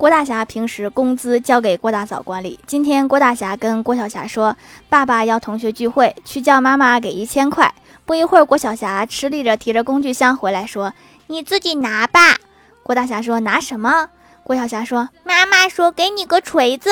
郭大侠平时工资交给郭大嫂管理今天郭大侠跟郭小霞说爸爸要同学聚会去叫妈妈给一千块不一会儿郭小霞吃力着提着工具箱回来说你自己拿吧。郭大侠说拿什么？郭小霞说妈妈说给你个锤子。